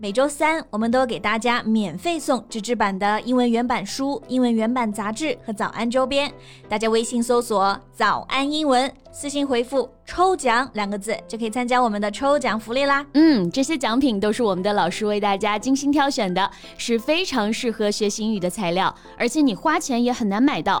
每周三，我们都给大家免费送纸质版的英文原版书、英文原版杂志和早安周边。大家微信搜索“早安英文”，私信回复“抽奖”两个字，就可以参加我们的抽奖福利啦。嗯，这些奖品都是我们的老师为大家精心挑选的，是非常适合学习英语的材料，而且你花钱也很难买到。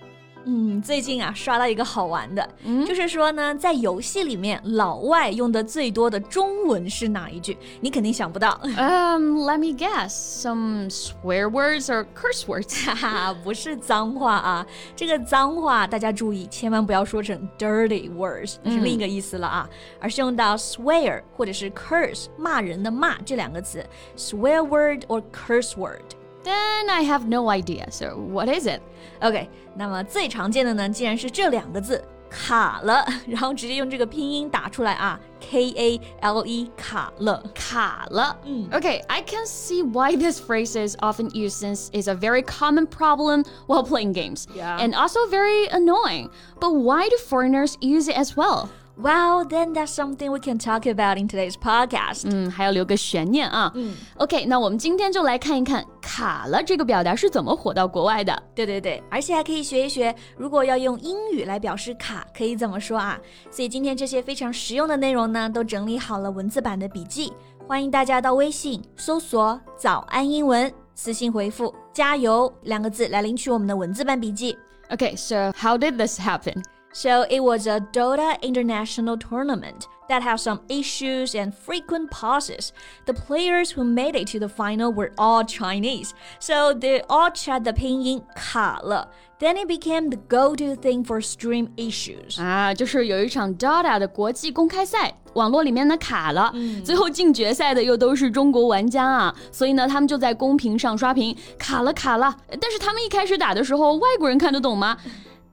嗯，最近啊刷到一个好玩的，嗯、就是说呢，在游戏里面老外用的最多的中文是哪一句？你肯定想不到。Um, let me guess, some swear words or curse words？哈哈，不是脏话啊，这个脏话大家注意，千万不要说成 dirty words，是另一个意思了啊，而是用到 swear 或者是 curse 骂人的骂这两个词，swear word or curse word。Then I have no idea. So what is it? OK，那么最常见的呢，既然是这两个字卡了，然后直接用这个拼音打出来啊，K A L E 卡了，卡了。嗯，Okay, I can see why this phrase is often used since it's a very common problem while playing games. Yeah. And also very annoying. But why do foreigners use it as well? Well, then that's something we can talk about in today's podcast. 嗯，还要留个悬念啊。嗯，OK，那我们今天就来看一看“卡了”这个表达是怎么火到国外的。对对对，而且还可以学一学，如果要用英语来表示卡，可以怎么说啊？所以今天这些非常实用的内容呢，都整理好了文字版的笔记，欢迎大家到微信搜索“早安英文”，私信回复“加油”两个字来领取我们的文字版笔记。Okay, so how did this happen? So it was a Dota international tournament that had some issues and frequent pauses. The players who made it to the final were all Chinese, so they all chat the pinyin 卡了. Then it became the go-to thing for stream issues. 啊，就是有一场 Dota 的国际公开赛，网络里面呢卡了，嗯、最后进决赛的又都是中国玩家啊，所以呢他们就在公屏上刷屏卡了卡了。但是他们一开始打的时候，外国人看得懂吗？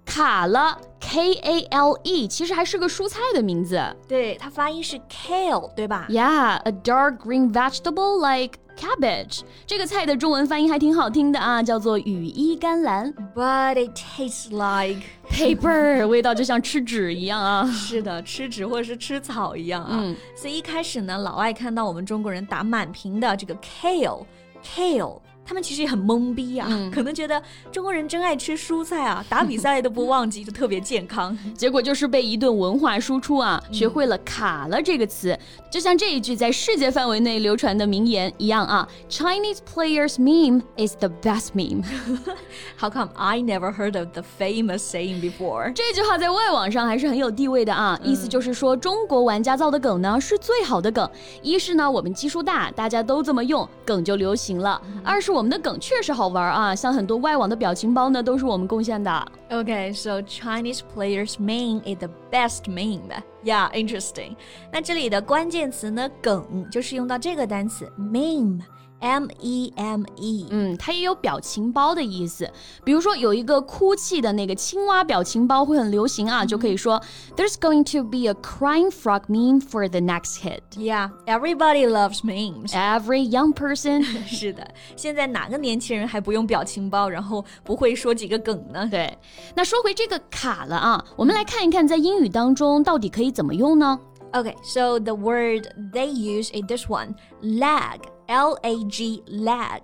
卡了，K A L E，其实还是个蔬菜的名字。对，它发音是 kale，对吧？Yeah，a dark green vegetable like cabbage。这个菜的中文翻译还挺好听的啊，叫做羽衣甘蓝。 But it tastes like paper，味道就像吃纸一样啊。是的，吃纸或者是吃草一样啊。嗯，所以一开始呢，老外看到我们中国人打满屏的这个 kale，kale。 他们其实也很懵逼啊，嗯、可能觉得中国人真爱吃蔬菜啊，打比赛都不忘记，就特别健康。结果就是被一顿文化输出啊，学会了“卡了”这个词，就像这一句在世界范围内流传的名言一样啊：“Chinese players meme is the best meme.” How come I never heard of the famous saying before？这句话在外网上还是很有地位的啊，意思就是说中国玩家造的梗呢是最好的梗。一是呢我们基数大，大家都这么用，梗就流行了；二是我我们的梗确实好玩啊，像很多外网的表情包呢，都是我们贡献的。Okay, so Chinese players meme is the best meme. Yeah, interesting. 那这里的关键词呢，梗就是用到这个单词 meme。M E M E，嗯，它也有表情包的意思。比如说有一个哭泣的那个青蛙表情包会很流行啊，就可以说 There's going to be a crying frog meme for the next hit. Yeah, everybody loves memes. Every young person. 是的，现在哪个年轻人还不用表情包，然后不会说几个梗呢？对，那说回这个卡了啊，我们来看一看在英语当中到底可以怎么用呢？ Okay, so the word they use is this one, lag. L A G lag.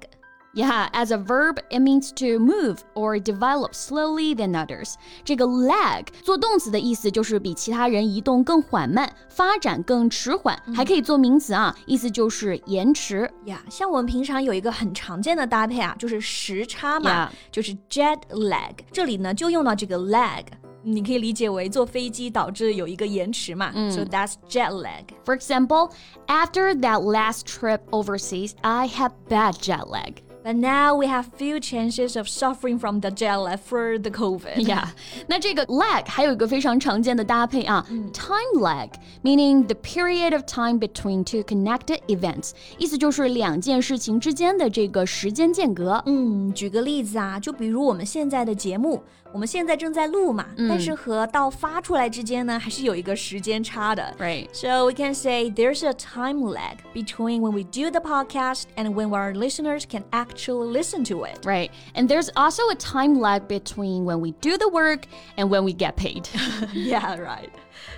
Yeah, as a verb, it means to move or develop slowly than others. 这个 lag 做动词的意思就是比其他人移动更缓慢，发展更迟缓，还可以做名词啊，意思就是延迟。呀，像我们平常有一个很常见的搭配啊，就是时差嘛 Yeah. 就是 jet lag。这里呢就用到这个 lag。 你可以理解为坐飞机导致有一个延迟嘛、s o that's jet lag。 For example, after that last trip overseas, I had bad jet lag. But now we have few chances of suffering from the jet lag for the COVID. Yeah，那这个 lag 还有一个非常常见的搭配啊、t i m e lag，meaning the period of time between two connected events，意思就是两件事情之间的这个时间间隔。嗯，举个例子啊，就比如我们现在的节目， 我们现在正在录嘛，但是和到发出来之间呢，还是有一个时间差的。Right. So we can say there's a time lag between when we do the podcast and when our listeners can actually listen to it. Right. And there's also a time lag between when we do the work and when we get paid. yeah, right.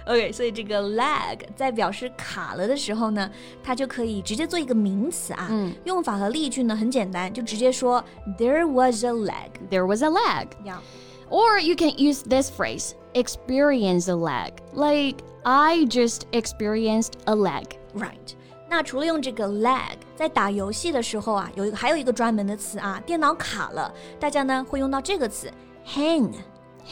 OK，所以这个 lag 在表示卡了的时候呢，它就可以直接做一个名词啊。嗯，用法和例句呢很简单，就直接说 There was a lag. There was a lag. Yeah. Or you can use this phrase, experience a lag. Like, I just experienced a lag. Right. 那除了用这个 lag，在打游戏的时候啊，有一个还有一个专门的词啊，电脑卡了，大家呢会用到这个词 hang。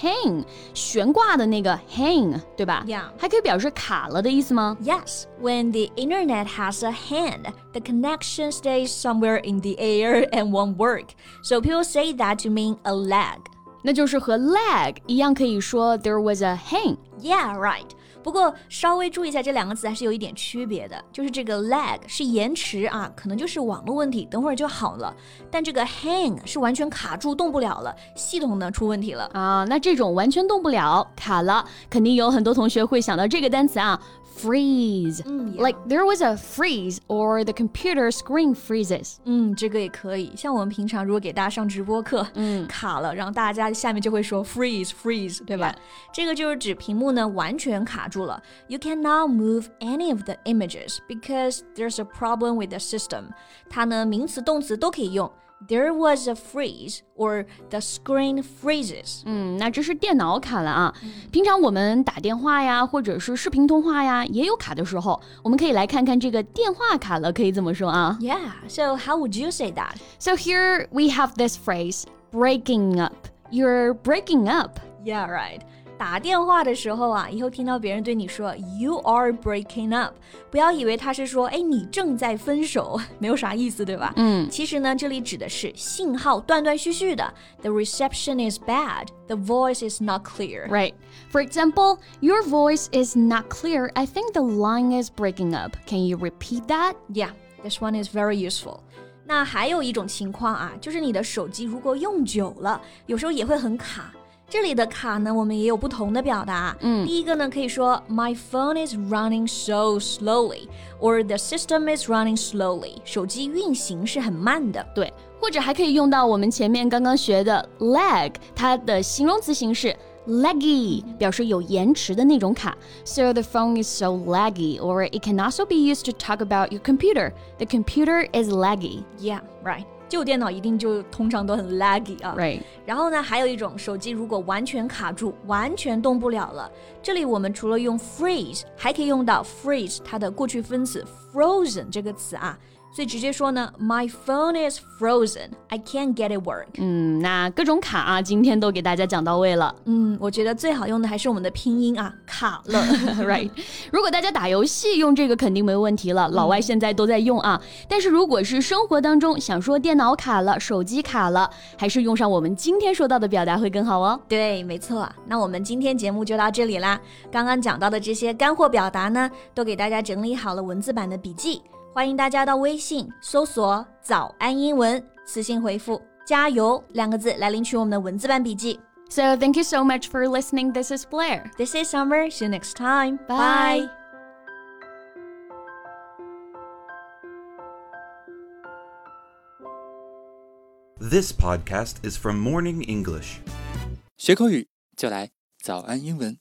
hang 悬挂的那个 hang，对吧？Yeah，还可以表示卡了的意思吗？Yes。When the internet has a hang, the connection stays somewhere in the air and won't work. So people say that to mean a lag. 那就是和 lag 一样，可以说 there was a hang. Yeah, right. 不过稍微注意一下，这两个词还是有一点区别的，就是这个 lag 是延迟啊，可能就是网络问题，等会儿就好了。但这个 hang 是完全卡住，动不了了，系统呢出问题了啊。那这种完全动不了，卡了，肯定有很多同学会想到这个单词啊。freeze. Mm, yeah. Like there was a freeze or the computer screen freezes. 嗯，这个也可以。像我们平常如果给大家上直播课，嗯，卡了，然后大家下面就会说 freeze freeze，对吧？Yeah. 这个就是指屏幕呢完全卡住了。You cannot move any of the images because there's a problem with the system. 它呢名词动词都可以用。 there was a freeze or the screen freezes。嗯，那这是电脑卡了啊。平常我们打电话呀，或者是视频通话呀，也有卡的时候。我们可以来看看这个电话卡了可以怎么说啊？Yeah. So how would you say that? So here we have this phrase, breaking up. You're breaking up. Yeah, right. 打电话的时候啊，以后听到别人对你说 "You are breaking up"，不要以为他是说，哎，你正在分手，没有啥意思，对吧？嗯，其实呢，这里指的是信号断断续续的。The reception is bad. The voice is not clear. Right. For example, your voice is not clear. I think the line is breaking up. Can you repeat that? Yeah, this one is very useful. 那还有一种情况啊，就是你的手机如果用久了，有时候也会很卡。 这里的卡呢，我们也有不同的表达。嗯，第一个呢，可以说 My phone is running so slowly，or the system is running slowly。手机运行是很慢的。对，或者还可以用到我们前面刚刚学的 lag，它的形容词形式 laggy，表示有延迟的那种卡。So the phone is so laggy，or it can also be used to talk about your computer. The computer is laggy. Yeah, right. 旧电脑一定就通常都很 laggy 啊。Right。然后呢，还有一种手机如果完全卡住，完全动不了了，这里我们除了用 freeze，还可以用到 freeze 它的过去分词 frozen 这个词啊。所以直接说呢，My phone is frozen. I can't get it work. 嗯，那各种卡啊，今天都给大家讲到位了。嗯，我觉得最好用的还是我们的拼音啊，卡了。right。如果大家打游戏用这个肯定没问题了，老外现在都在用啊。但是如果是生活当中想说电脑卡了、手机卡了，还是用上我们今天说到的表达会更好哦。对，没错。那我们今天节目就到这里啦。刚刚讲到的这些干货表达呢，都给大家整理好了文字版的笔记。欢迎大家到微信搜索“早安英文”，私信回复“加油”两个字来领取我们的文字版笔记。So thank you so much for listening. This is Blair. This is Summer. See you next time. Bye. This podcast is from Morning English. 学口语就来早安英文。